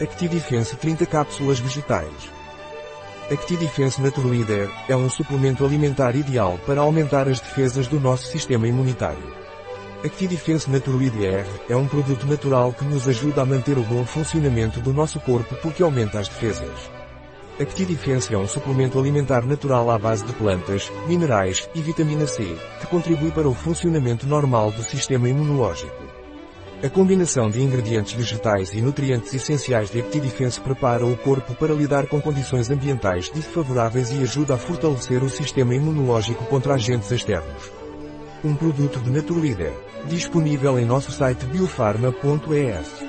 Actidefense 30 cápsulas vegetais. Actidefense Naturleader é um suplemento alimentar ideal para aumentar as defesas do nosso sistema imunitário. Actidefense Naturleader é um produto natural que nos ajuda a manter o bom funcionamento do nosso corpo porque aumenta as defesas. Actidefense é um suplemento alimentar natural à base de plantas, minerais e vitamina C, que contribui para o funcionamento normal do sistema imunológico. A combinação de ingredientes vegetais e nutrientes essenciais de Actidefense prepara o corpo para lidar com condições ambientais desfavoráveis e ajuda a fortalecer o sistema imunológico contra agentes externos. Um produto de Naturleader, disponível em nosso site biofarma.es.